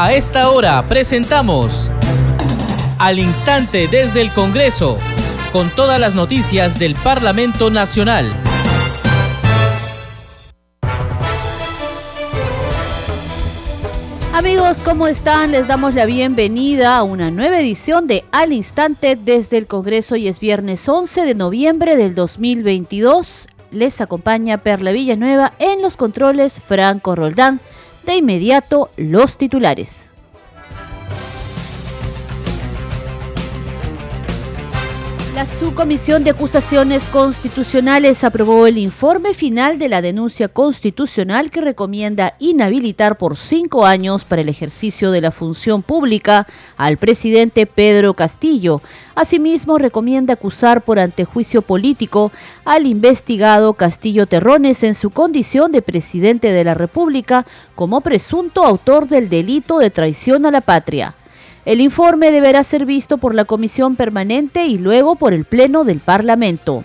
A esta hora presentamos Al Instante desde el Congreso, con todas las noticias del Parlamento Nacional. Amigos, ¿cómo están? Les damos la bienvenida a una nueva edición de Al Instante desde el Congreso y es viernes 11 de noviembre del 2022. Les acompaña Perla Villanueva en los controles Franco Roldán. De inmediato, los titulares. La Subcomisión de Acusaciones Constitucionales aprobó el informe final de la denuncia constitucional que recomienda inhabilitar por cinco años para el ejercicio de la función pública al presidente Pedro Castillo. Asimismo, recomienda acusar por antejuicio político al investigado Castillo Terrones en su condición de presidente de la República como presunto autor del delito de traición a la patria. El informe deberá ser visto por la Comisión Permanente y luego por el Pleno del Parlamento.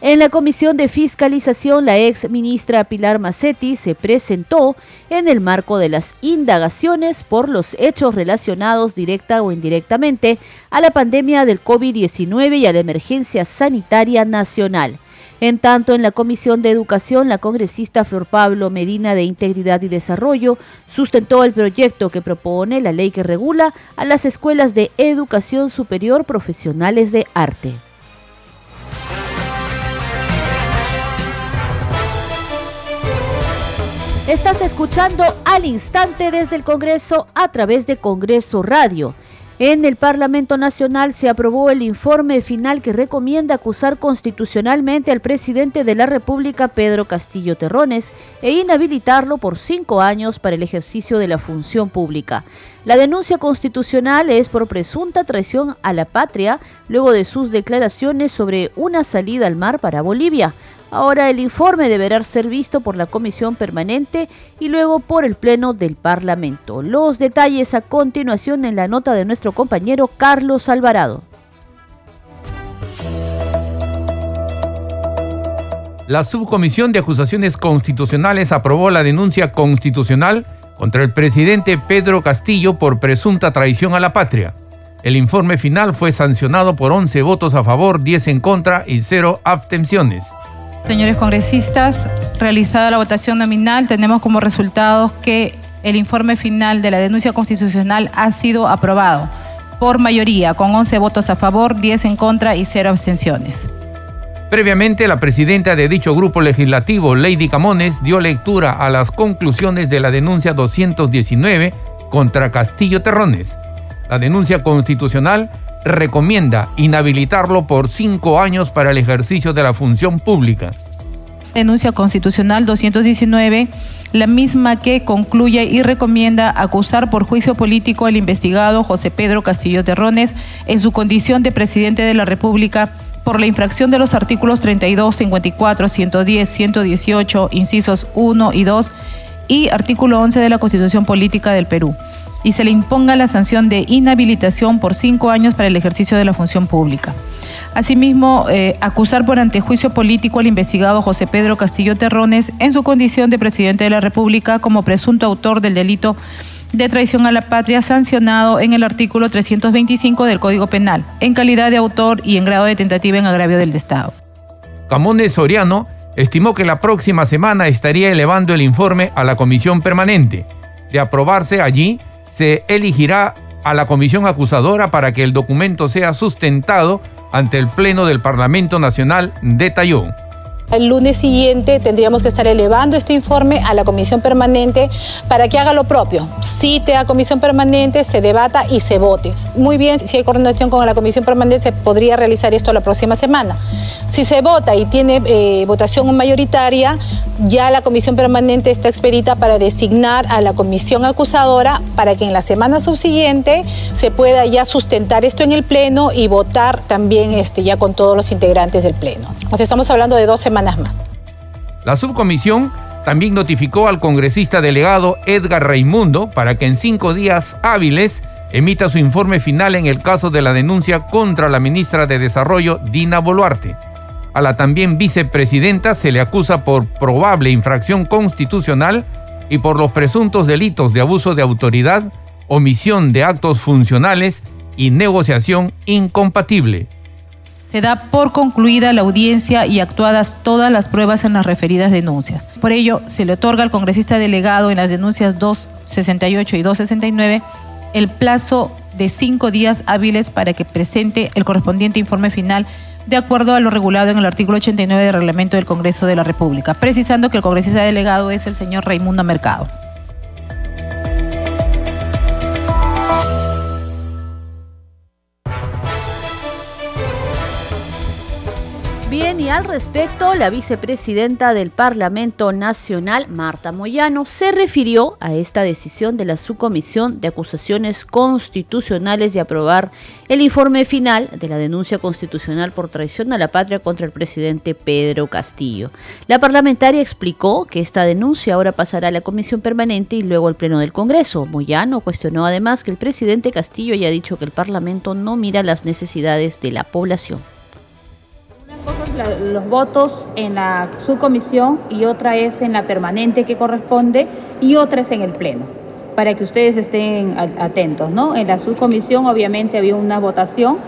En la Comisión de Fiscalización, la ex ministra Pilar Macetti se presentó en el marco de las indagaciones por los hechos relacionados directa o indirectamente a la pandemia del COVID-19 y a la emergencia sanitaria nacional. En tanto, en la Comisión de Educación, la congresista Flor Pablo Medina de Integridad y Desarrollo sustentó el proyecto que propone la ley que regula a las escuelas de educación superior profesionales de arte. Estás escuchando al instante desde el Congreso a través de Congreso Radio. En el Parlamento Nacional se aprobó el informe final que recomienda acusar constitucionalmente al presidente de la República, Pedro Castillo Terrones, e inhabilitarlo por cinco años para el ejercicio de la función pública. La denuncia constitucional es por presunta traición a la patria luego de sus declaraciones sobre una salida al mar para Bolivia. Ahora el informe deberá ser visto por la Comisión Permanente y luego por el Pleno del Parlamento. Los detalles a continuación en la nota de nuestro compañero Carlos Alvarado. La Subcomisión de Acusaciones Constitucionales aprobó la denuncia constitucional contra el presidente Pedro Castillo por presunta traición a la patria. El informe final fue sancionado por 11 votos a favor, 10 en contra y 0 abstenciones. Señores congresistas, realizada la votación nominal, tenemos como resultados que el informe final de la denuncia constitucional ha sido aprobado por mayoría, con 11 votos a favor, 10 en contra y 0 abstenciones. Previamente, la presidenta de dicho grupo legislativo, Lady Camones, dio lectura a las conclusiones de la denuncia 219 contra Castillo Terrones. La denuncia constitucional recomienda inhabilitarlo por cinco años para el ejercicio de la función pública. Denuncia constitucional 219, la misma que concluye y recomienda acusar por juicio político al investigado José Pedro Castillo Terrones en su condición de presidente de la República por la infracción de los artículos 32, 54, 110, 118, incisos 1 y 2 y artículo 11 de la Constitución Política del Perú y se le imponga la sanción de inhabilitación por cinco años para el ejercicio de la función pública. Asimismo, eh, acusar por antejuicio político al investigado José Pedro Castillo Terrones en su condición de presidente de la República como presunto autor del delito de traición a la patria sancionado en el artículo 325 del Código Penal, en calidad de autor y en grado de tentativa en agravio del Estado. Camones Soriano estimó que la próxima semana estaría elevando el informe a la comisión permanente. De aprobarse allí, se elegirá a la comisión acusadora para que el documento sea sustentado ante el Pleno del Parlamento Nacional, detalló. El lunes siguiente tendríamos que estar elevando este informe a la comisión permanente para que haga lo propio. Cite a comisión permanente, se debata y se vote. Muy bien, si hay coordinación con la comisión permanente, se podría realizar esto la próxima semana. Si se vota y tiene eh, votación mayoritaria, ya la comisión permanente está expedita para designar a la comisión acusadora para que en la semana subsiguiente se pueda ya sustentar esto en el Pleno y votar también este, ya con todos los integrantes del Pleno. O sea, estamos hablando de dos semanas más. La subcomisión también notificó al congresista delegado Edgar Raimundo para que en cinco días hábiles emita su informe final en el caso de la denuncia contra la ministra de Desarrollo, Dina Boluarte. A la también vicepresidenta se le acusa por probable infracción constitucional y por los presuntos delitos de abuso de autoridad, omisión de actos funcionales y negociación incompatible. Se da por concluida la audiencia y actuadas todas las pruebas en las referidas denuncias. Por ello, se le otorga al congresista delegado en las denuncias 268 y 269 el plazo de cinco días hábiles para que presente el correspondiente informe final de acuerdo a lo regulado en el artículo 89 del reglamento del Congreso de la República, precisando que el congresista delegado es el señor Raimundo Mercado. Y al respecto, la vicepresidenta del Parlamento Nacional, Marta Moyano, se refirió a esta decisión de la Subcomisión de Acusaciones Constitucionales de aprobar el informe final de la denuncia constitucional por traición a la patria contra el presidente Pedro Castillo. La parlamentaria explicó que esta denuncia ahora pasará a la Comisión Permanente y luego al Pleno del Congreso. Moyano cuestionó además que el presidente Castillo haya dicho que el Parlamento no mira las necesidades de la población los votos en la subcomisión y otra es en la permanente que corresponde y otra es en el pleno, para que ustedes estén atentos, ¿no? En la subcomisión obviamente había una votación,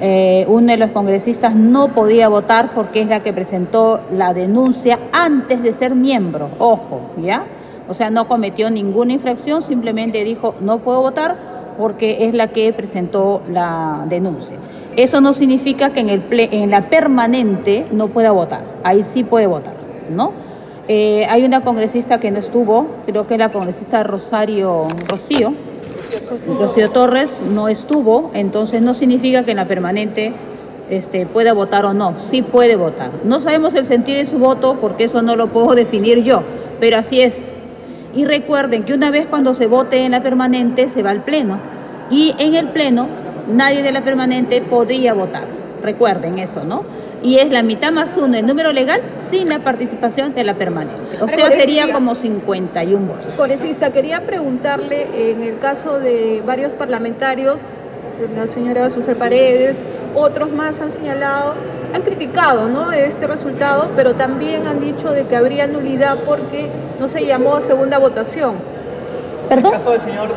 eh, uno de los congresistas no podía votar porque es la que presentó la denuncia antes de ser miembro, ojo, ¿ya? O sea, no cometió ninguna infracción, simplemente dijo no puedo votar porque es la que presentó la denuncia. Eso no significa que en, el en la permanente no pueda votar, ahí sí puede votar, ¿no? Eh, hay una congresista que no estuvo, creo que la congresista Rosario Rocío, Rocío Torres no estuvo, entonces no significa que en la permanente este, pueda votar o no, sí puede votar. No sabemos el sentido de su voto porque eso no lo puedo definir yo, pero así es. Y recuerden que una vez cuando se vote en la permanente se va al pleno y en el pleno nadie de la permanente podría votar. Recuerden eso, ¿no? Y es la mitad más uno el número legal sin la participación de la permanente. O sea, sería como 51 votos. Congresista, quería preguntarle, en el caso de varios parlamentarios, la señora Susana Paredes, otros más han señalado, han criticado ¿no? este resultado, pero también han dicho de que habría nulidad porque no se llamó a segunda votación. ¿Perdón? El caso del señor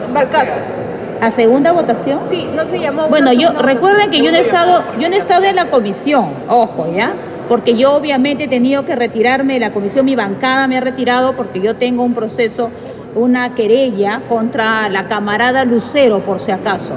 a segunda votación. Sí, no se llamó. Bueno, yo recuerden que yo no he estado, yo no he estado en la comisión, ojo, ¿ya? Porque yo obviamente he tenido que retirarme de la comisión, mi bancada me ha retirado porque yo tengo un proceso, una querella contra la camarada Lucero, por si acaso.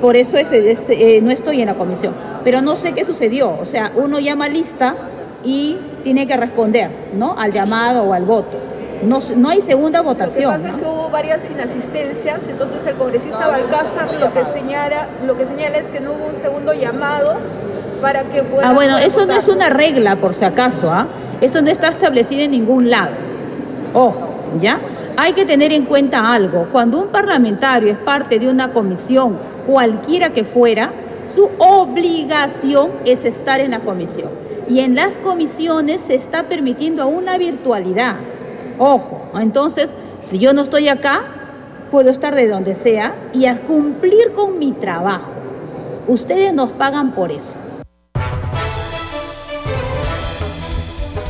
Por eso eh, no estoy en la comisión. Pero no sé qué sucedió. O sea, uno llama lista y tiene que responder, ¿no? Al llamado o al voto. No, no hay segunda votación. Lo que pasa es que hubo varias inasistencias, entonces el congresista Balcázar lo que señala, lo que señala es que no hubo un segundo llamado para que pueda. Ah, bueno, eso no es una regla, por si acaso, ¿ah? Eso no está establecido en ningún lado. Ojo, ¿ya? Hay que tener en cuenta algo. Cuando un parlamentario es parte de una comisión, cualquiera que fuera, su obligación es estar en la comisión. Y en las comisiones se está permitiendo una virtualidad. Ojo, entonces, si yo no estoy acá, puedo estar de donde sea y a cumplir con mi trabajo. Ustedes nos pagan por eso.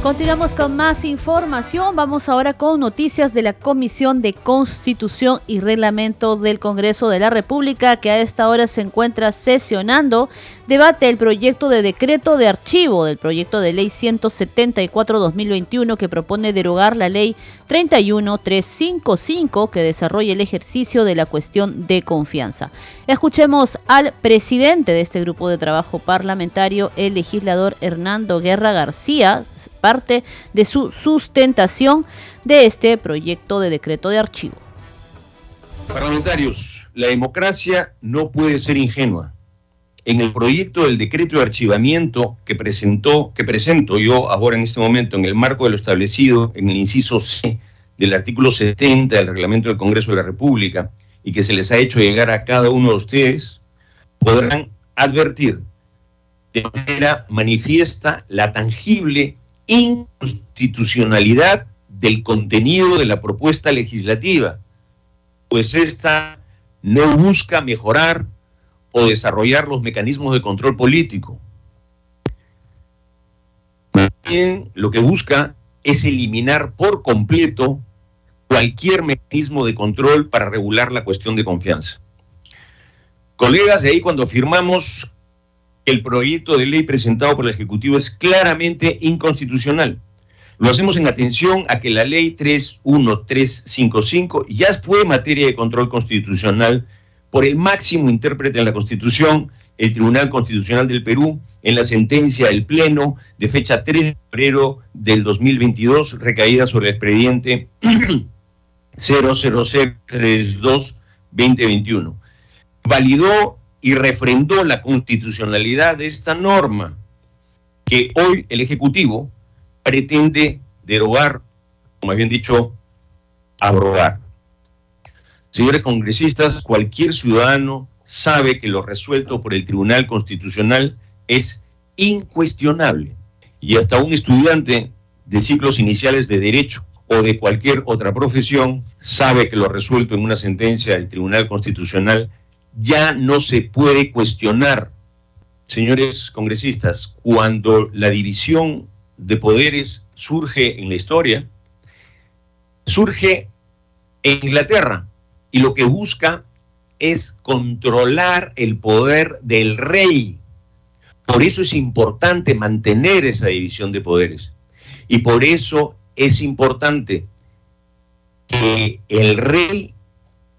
Continuamos con más información. Vamos ahora con noticias de la Comisión de Constitución y Reglamento del Congreso de la República, que a esta hora se encuentra sesionando. Debate el proyecto de decreto de archivo del proyecto de ley 174-2021 que propone derogar la ley 31355 que desarrolla el ejercicio de la cuestión de confianza. Escuchemos al presidente de este grupo de trabajo parlamentario, el legislador Hernando Guerra García, parte de su sustentación de este proyecto de decreto de archivo. Parlamentarios, la democracia no puede ser ingenua. En el proyecto del decreto de archivamiento que presentó, que presento yo ahora en este momento en el marco de lo establecido en el inciso C del artículo 70 del reglamento del Congreso de la República y que se les ha hecho llegar a cada uno de ustedes, podrán advertir de manera manifiesta la tangible inconstitucionalidad del contenido de la propuesta legislativa, pues esta no busca mejorar o desarrollar los mecanismos de control político. También lo que busca es eliminar por completo cualquier mecanismo de control para regular la cuestión de confianza. Colegas, de ahí cuando afirmamos que el proyecto de ley presentado por el Ejecutivo es claramente inconstitucional. Lo hacemos en atención a que la ley 31355 ya fue materia de control constitucional por el máximo intérprete en la Constitución, el Tribunal Constitucional del Perú, en la sentencia del Pleno de fecha 3 de febrero del 2022, recaída sobre el expediente 00032-2021. Validó y refrendó la constitucionalidad de esta norma que hoy el Ejecutivo pretende derogar, como habían dicho, abrogar. Señores congresistas, cualquier ciudadano sabe que lo resuelto por el Tribunal Constitucional es incuestionable. Y hasta un estudiante de ciclos iniciales de derecho o de cualquier otra profesión sabe que lo resuelto en una sentencia del Tribunal Constitucional ya no se puede cuestionar. Señores congresistas, cuando la división de poderes surge en la historia, surge en Inglaterra y lo que busca es controlar el poder del rey. Por eso es importante mantener esa división de poderes. Y por eso es importante que el rey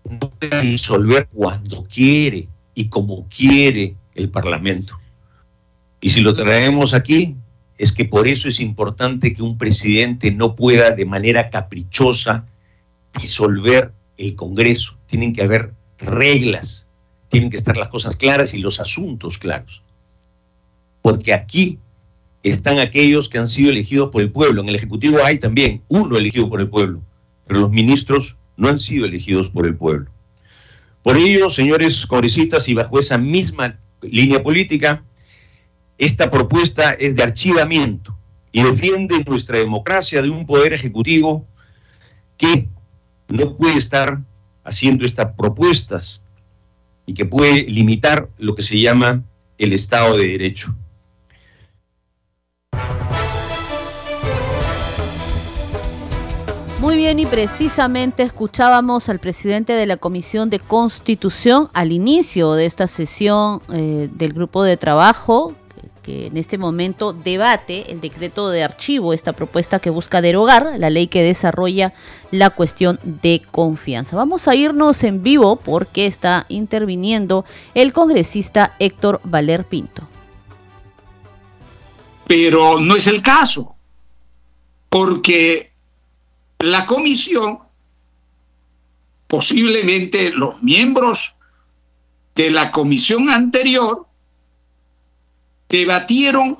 no pueda disolver cuando quiere y como quiere el Parlamento. Y si lo traemos aquí, es que por eso es importante que un presidente no pueda de manera caprichosa disolver el Congreso. Tienen que haber reglas, tienen que estar las cosas claras y los asuntos claros. Porque aquí están aquellos que han sido elegidos por el pueblo. En el Ejecutivo hay también uno elegido por el pueblo, pero los ministros no han sido elegidos por el pueblo. Por ello, señores congresistas, y bajo esa misma línea política, esta propuesta es de archivamiento y defiende nuestra democracia de un poder ejecutivo que no puede estar haciendo estas propuestas y que puede limitar lo que se llama el Estado de Derecho. Muy bien y precisamente escuchábamos al presidente de la Comisión de Constitución al inicio de esta sesión eh, del grupo de trabajo que en este momento debate el decreto de archivo, esta propuesta que busca derogar la ley que desarrolla la cuestión de confianza. Vamos a irnos en vivo porque está interviniendo el congresista Héctor Valer Pinto. Pero no es el caso, porque la comisión, posiblemente los miembros de la comisión anterior, debatieron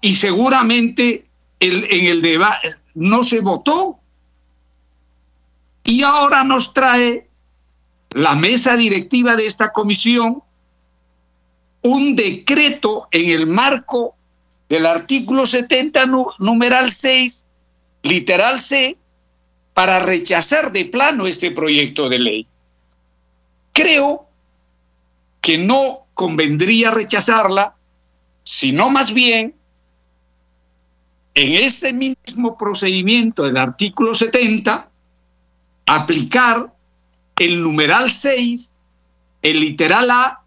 y seguramente en el debate no se votó. Y ahora nos trae la mesa directiva de esta comisión un decreto en el marco del artículo 70, numeral 6 literal C, para rechazar de plano este proyecto de ley. Creo que no convendría rechazarla, sino más bien en este mismo procedimiento del artículo 70, aplicar el numeral 6, el literal A,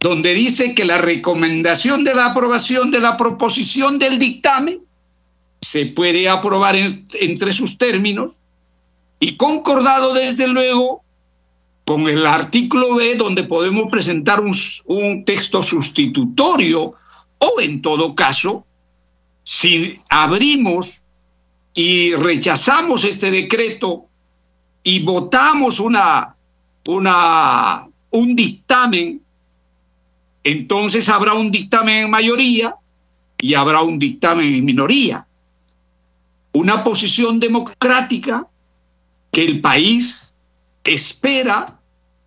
donde dice que la recomendación de la aprobación de la proposición del dictamen se puede aprobar entre sus términos y concordado desde luego con el artículo B donde podemos presentar un, un texto sustitutorio o en todo caso, si abrimos y rechazamos este decreto y votamos una, una, un dictamen, entonces habrá un dictamen en mayoría y habrá un dictamen en minoría una posición democrática que el país espera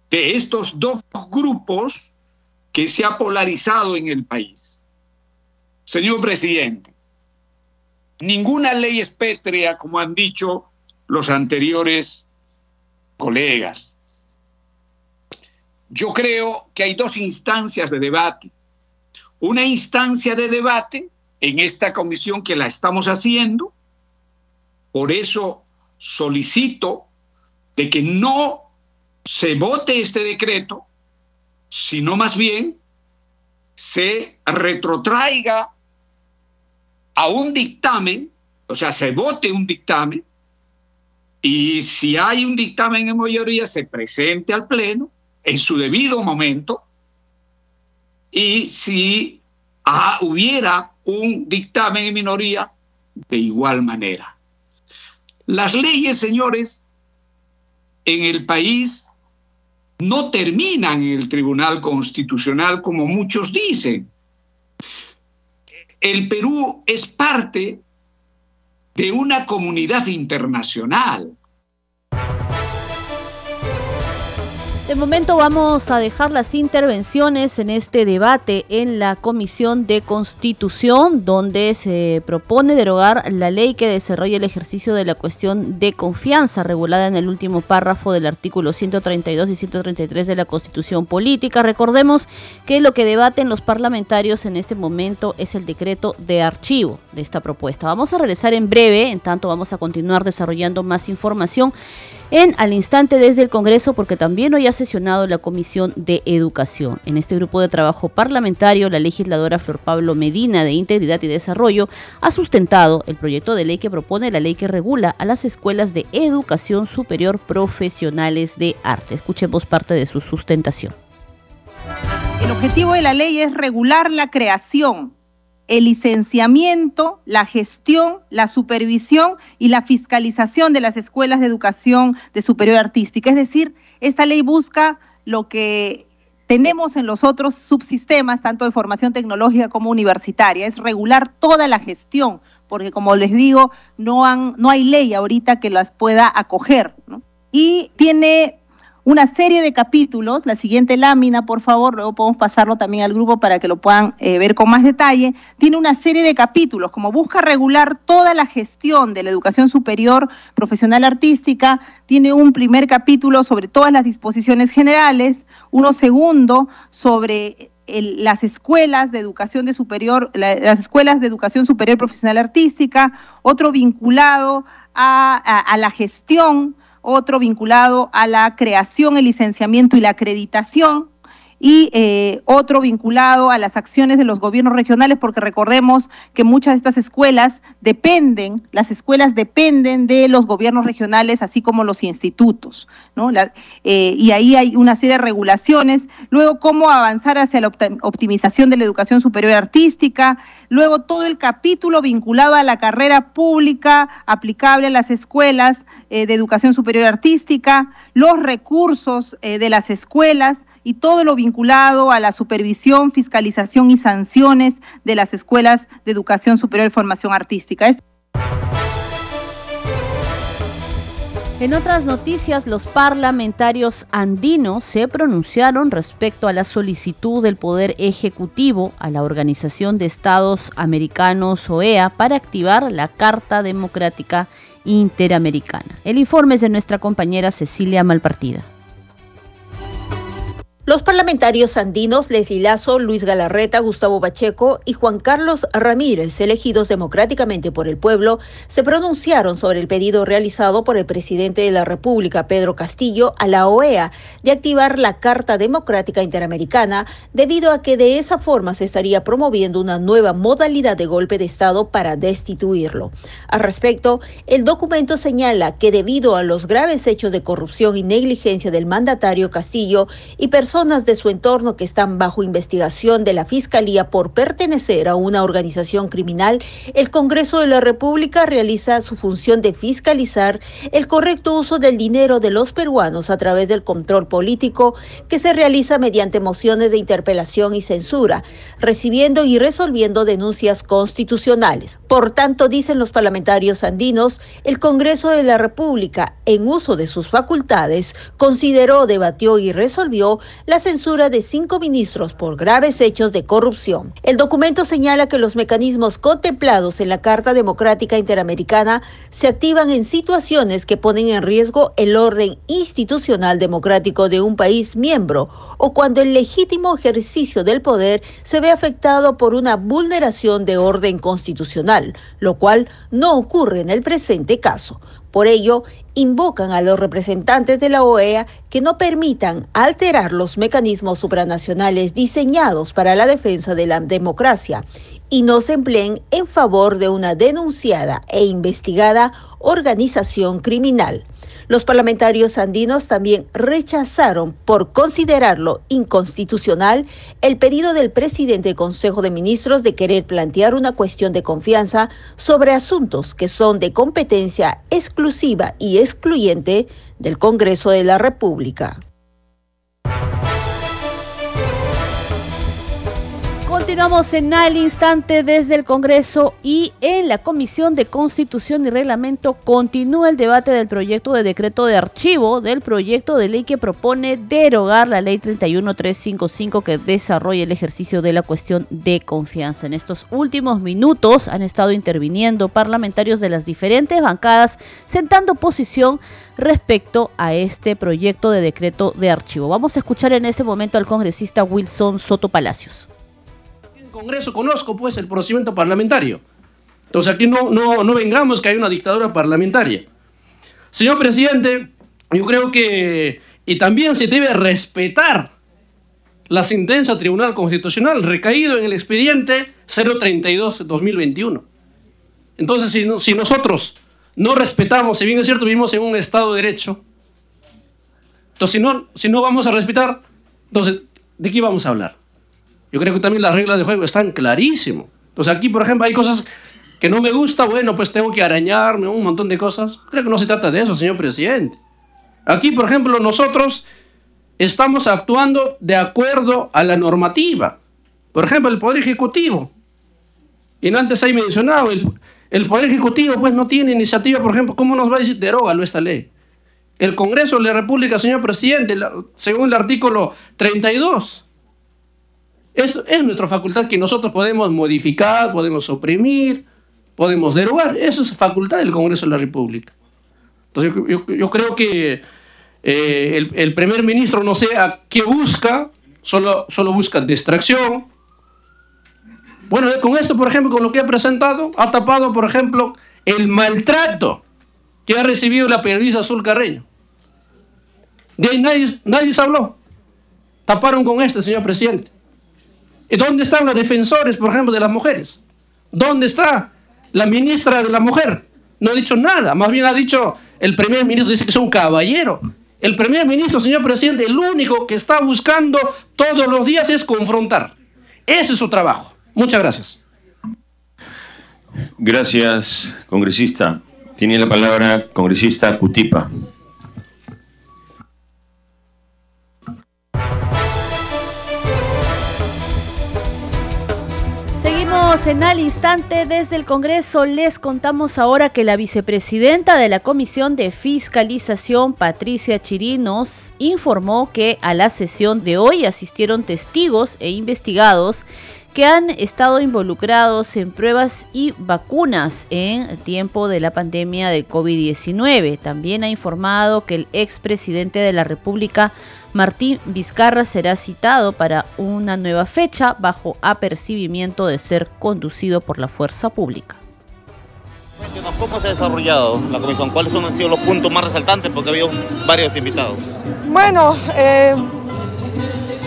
de estos dos grupos que se ha polarizado en el país. Señor presidente, ninguna ley es pétrea, como han dicho los anteriores colegas. Yo creo que hay dos instancias de debate. Una instancia de debate en esta comisión que la estamos haciendo, por eso solicito de que no se vote este decreto, sino más bien se retrotraiga a un dictamen, o sea, se vote un dictamen, y si hay un dictamen en mayoría, se presente al Pleno en su debido momento, y si ah, hubiera un dictamen en minoría, de igual manera. Las leyes, señores, en el país no terminan en el Tribunal Constitucional como muchos dicen. El Perú es parte de una comunidad internacional. De momento vamos a dejar las intervenciones en este debate en la Comisión de Constitución, donde se propone derogar la ley que desarrolla el ejercicio de la cuestión de confianza regulada en el último párrafo del artículo 132 y 133 de la Constitución Política. Recordemos que lo que debaten los parlamentarios en este momento es el decreto de archivo de esta propuesta. Vamos a regresar en breve, en tanto vamos a continuar desarrollando más información en al instante desde el Congreso porque también hoy ha sesionado la Comisión de Educación. En este grupo de trabajo parlamentario, la legisladora Flor Pablo Medina de Integridad y Desarrollo ha sustentado el proyecto de ley que propone la ley que regula a las escuelas de educación superior profesionales de arte. Escuchemos parte de su sustentación. El objetivo de la ley es regular la creación, el licenciamiento, la gestión, la supervisión y la fiscalización de las escuelas de educación de superior artística. Es decir, esta ley busca lo que tenemos en los otros subsistemas, tanto de formación tecnológica como universitaria, es regular toda la gestión, porque como les digo, no, han, no hay ley ahorita que las pueda acoger. Y tiene una serie de capítulos, la siguiente lámina, por favor, luego podemos pasarlo también al grupo para que lo puedan eh, ver con más detalle, tiene una serie de capítulos, como busca regular toda la gestión de la educación superior profesional artística, tiene un primer capítulo sobre todas las disposiciones generales, uno segundo sobre las escuelas de educación de superior, las escuelas de educación superior profesional artística, otro vinculado a la gestión otro vinculado a la creación, el licenciamiento y la acreditación, y eh, otro vinculado a las acciones de los gobiernos regionales, porque recordemos que muchas de estas escuelas dependen, las escuelas dependen de los gobiernos regionales, así como los institutos, ¿no? Eh, y ahí hay una serie de regulaciones. Luego, cómo avanzar hacia la optimización de la educación superior artística. Luego, todo el capítulo vinculado a la carrera pública aplicable a las escuelas eh, de educación superior artística, los recursos de las escuelas y todo lo vinculado a la supervisión, fiscalización y sanciones de las escuelas de educación superior y formación artística. En otras noticias, los parlamentarios andinos se pronunciaron respecto a la solicitud del Poder Ejecutivo a la Organización de Estados Americanos OEA para activar la Carta Democrática Interamericana. El informe es de nuestra compañera Cecilia Malpartida. Los parlamentarios andinos Leslie Lazo, Luis Galarreta, Gustavo Pacheco y Juan Carlos Ramírez, elegidos democráticamente por el pueblo, se pronunciaron sobre el pedido realizado por el presidente de la República, Pedro Castillo, a la OEA de activar la Carta Democrática Interamericana, debido a que de esa forma se estaría promoviendo una nueva modalidad de golpe de Estado para destituirlo. Al respecto, el documento señala que debido a los graves hechos de corrupción y negligencia del mandatario Castillo y personas personas de su entorno que están bajo investigación de la Fiscalía por pertenecer a una organización criminal, el Congreso de la República realiza su función de fiscalizar el correcto uso del dinero de los peruanos a través del control político que se realiza mediante mociones de interpelación y censura, recibiendo y resolviendo denuncias constitucionales. Por tanto, dicen los parlamentarios andinos, el Congreso de la República, en uso de sus facultades, consideró, debatió y resolvió la censura de cinco ministros por graves hechos de corrupción. El documento señala que los mecanismos contemplados en la Carta Democrática Interamericana se activan en situaciones que ponen en riesgo el orden institucional democrático de un país miembro o cuando el legítimo ejercicio del poder se ve afectado por una vulneración de orden constitucional, lo cual no ocurre en el presente caso. Por ello, invocan a los representantes de la OEA que no permitan alterar los mecanismos supranacionales diseñados para la defensa de la democracia y no se empleen en favor de una denunciada e investigada organización criminal. Los parlamentarios andinos también rechazaron por considerarlo inconstitucional el pedido del presidente del Consejo de Ministros de querer plantear una cuestión de confianza sobre asuntos que son de competencia exclusiva y excluyente del Congreso de la República. Continuamos en al instante desde el Congreso y en la Comisión de Constitución y Reglamento continúa el debate del proyecto de decreto de archivo del proyecto de ley que propone derogar la ley 31355 que desarrolla el ejercicio de la cuestión de confianza. En estos últimos minutos han estado interviniendo parlamentarios de las diferentes bancadas sentando posición respecto a este proyecto de decreto de archivo. Vamos a escuchar en este momento al congresista Wilson Soto Palacios. Congreso conozco pues el procedimiento parlamentario. Entonces aquí no, no, no vengamos que hay una dictadura parlamentaria. Señor presidente, yo creo que, y también se debe respetar la sentencia Tribunal Constitucional recaído en el expediente 032-2021. Entonces, si, si nosotros no respetamos, si bien es cierto, vivimos en un Estado de Derecho, entonces si no, si no vamos a respetar, entonces, ¿de qué vamos a hablar? Yo creo que también las reglas de juego están clarísimas. Entonces aquí, por ejemplo, hay cosas que no me gusta, bueno, pues tengo que arañarme, un montón de cosas. Creo que no se trata de eso, señor presidente. Aquí, por ejemplo, nosotros estamos actuando de acuerdo a la normativa. Por ejemplo, el Poder Ejecutivo. Y antes hay mencionado, el, el Poder Ejecutivo pues no tiene iniciativa, por ejemplo, ¿cómo nos va a decir derógalo esta ley? El Congreso de la República, señor presidente, según el artículo 32, es, es nuestra facultad que nosotros podemos modificar, podemos oprimir, podemos derogar. Eso es facultad del Congreso de la República. Entonces yo, creo que eh, el, primer ministro no sé a qué busca, solo, solo busca distracción. Bueno, con esto, por ejemplo, con lo que ha presentado, ha tapado, por ejemplo, el maltrato que ha recibido la periodista Azul Carreño. De ahí nadie, nadie se habló. Taparon con este, señor presidente. ¿Y dónde están los defensores, por ejemplo, de las mujeres? ¿Dónde está la ministra de la mujer? No ha dicho nada, más bien ha dicho el primer ministro, dice que es un caballero. El primer ministro, señor presidente, el único que está buscando todos los días es confrontar. Ese es su trabajo. Muchas gracias. Gracias, congresista. Tiene la palabra congresista Cutipa. En al instante desde el Congreso. Les contamos ahora que la vicepresidenta de la Comisión de Fiscalización, Patricia Chirinos, informó que a la sesión de hoy asistieron testigos e investigados que han estado involucrados en pruebas y vacunas en tiempo de la pandemia de COVID-19. También ha informado que el expresidente de la República, Martín Vizcarra, será citado para una nueva fecha bajo apercibimiento de ser conducido por la fuerza pública. ¿Cómo se ha desarrollado la comisión? ¿Cuáles han sido los puntos más resaltantes? Porque ha habido varios invitados. Bueno, eh,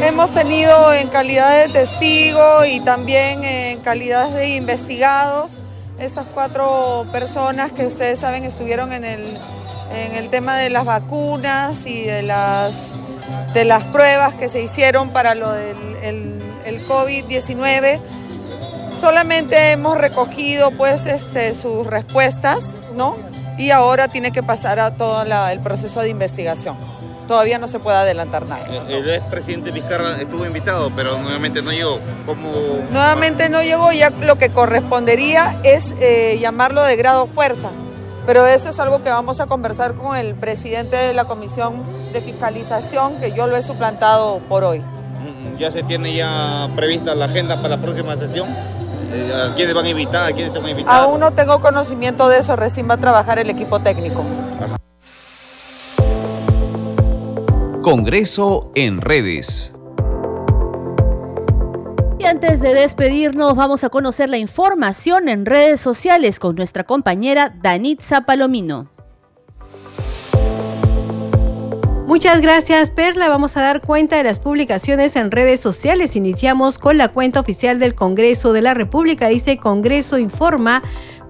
Hemos tenido en calidad de testigo y también en calidad de investigados estas cuatro personas que ustedes saben estuvieron en el, en el tema de las vacunas y de las, de las pruebas que se hicieron para lo del el, COVID-19. Solamente hemos recogido pues este, sus respuestas, ¿no? Y ahora tiene que pasar a todo el proceso de investigación todavía no se puede adelantar nada. El expresidente Vizcarra estuvo invitado, pero nuevamente no llegó. ¿Cómo... Nuevamente no llegó, ya lo que correspondería es eh, llamarlo de grado fuerza. Pero eso es algo que vamos a conversar con el presidente de la Comisión de Fiscalización, que yo lo he suplantado por hoy. Mm, ¿Ya se tiene ya prevista la agenda para la próxima sesión? Eh, ¿A quiénes van a invitar? ¿A quiénes se van a invitar? Aún no tengo conocimiento de eso, recién va a trabajar el equipo técnico. Congreso en redes. Y antes de despedirnos, vamos a conocer la información en redes sociales con nuestra compañera Danitza Palomino. Muchas gracias Perla, vamos a dar cuenta de las publicaciones en redes sociales. Iniciamos con la cuenta oficial del Congreso de la República, dice Congreso Informa,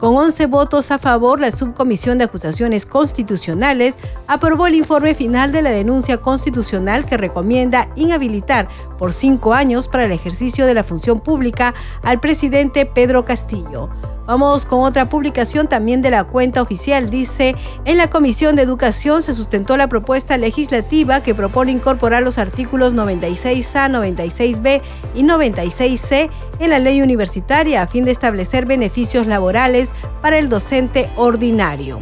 con 11 votos a favor, la Subcomisión de Acusaciones Constitucionales aprobó el informe final de la denuncia constitucional que recomienda inhabilitar por cinco años para el ejercicio de la función pública al presidente Pedro Castillo. Vamos con otra publicación también de la cuenta oficial. Dice, en la Comisión de Educación se sustentó la propuesta legislativa que propone incorporar los artículos 96A, 96B y 96C en la ley universitaria a fin de establecer beneficios laborales para el docente ordinario.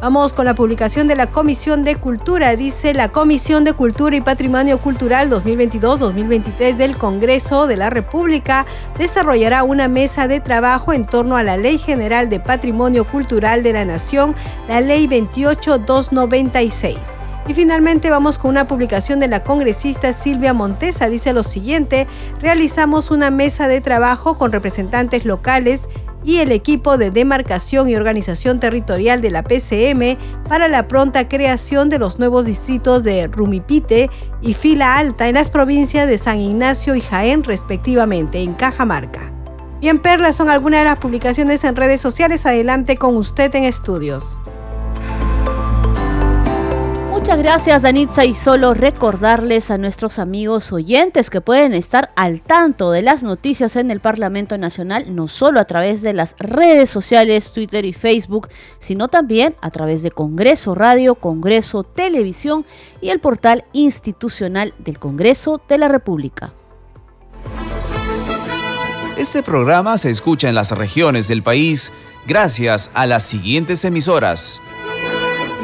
Vamos con la publicación de la Comisión de Cultura. Dice la Comisión de Cultura y Patrimonio Cultural 2022-2023 del Congreso de la República desarrollará una mesa de trabajo en torno a la Ley General de Patrimonio Cultural de la Nación, la Ley 28296. Y finalmente vamos con una publicación de la congresista Silvia Montesa. Dice lo siguiente, realizamos una mesa de trabajo con representantes locales y el equipo de demarcación y organización territorial de la PCM para la pronta creación de los nuevos distritos de Rumipite y Fila Alta en las provincias de San Ignacio y Jaén respectivamente, en Cajamarca. Bien, Perla, son algunas de las publicaciones en redes sociales. Adelante con usted en estudios. Muchas gracias, Danitza. Y solo recordarles a nuestros amigos oyentes que pueden estar al tanto de las noticias en el Parlamento Nacional, no solo a través de las redes sociales, Twitter y Facebook, sino también a través de Congreso Radio, Congreso Televisión y el portal institucional del Congreso de la República. Este programa se escucha en las regiones del país gracias a las siguientes emisoras.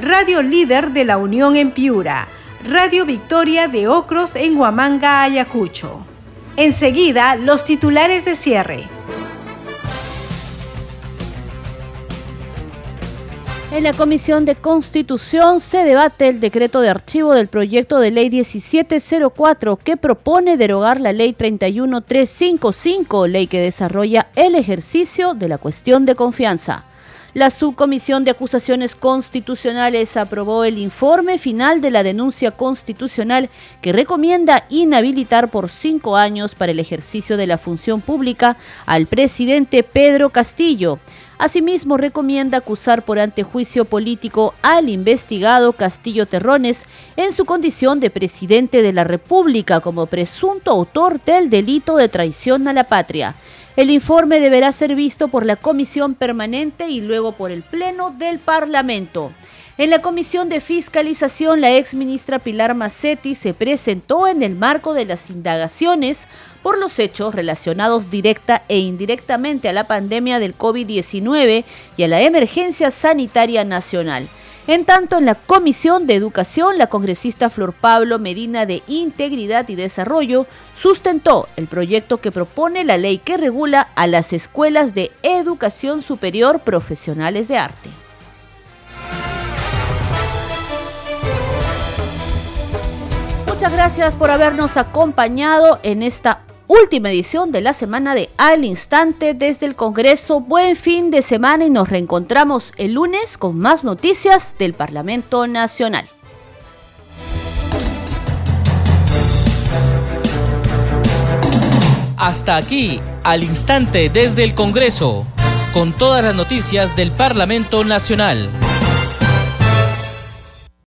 Radio Líder de la Unión en Piura, Radio Victoria de Ocros en Huamanga, Ayacucho. Enseguida, los titulares de cierre. En la Comisión de Constitución se debate el decreto de archivo del proyecto de ley 1704 que propone derogar la ley 31355, ley que desarrolla el ejercicio de la cuestión de confianza. La Subcomisión de Acusaciones Constitucionales aprobó el informe final de la denuncia constitucional que recomienda inhabilitar por cinco años para el ejercicio de la función pública al presidente Pedro Castillo. Asimismo, recomienda acusar por antejuicio político al investigado Castillo Terrones en su condición de presidente de la República como presunto autor del delito de traición a la patria. El informe deberá ser visto por la Comisión Permanente y luego por el Pleno del Parlamento. En la Comisión de Fiscalización, la ex ministra Pilar Macetti se presentó en el marco de las indagaciones por los hechos relacionados directa e indirectamente a la pandemia del COVID-19 y a la emergencia sanitaria nacional. En tanto, en la Comisión de Educación, la congresista Flor Pablo Medina de Integridad y Desarrollo sustentó el proyecto que propone la ley que regula a las escuelas de educación superior profesionales de arte. Muchas gracias por habernos acompañado en esta última edición de la semana de Al Instante desde el Congreso. Buen fin de semana y nos reencontramos el lunes con más noticias del Parlamento Nacional. Hasta aquí, al instante desde el Congreso, con todas las noticias del Parlamento Nacional.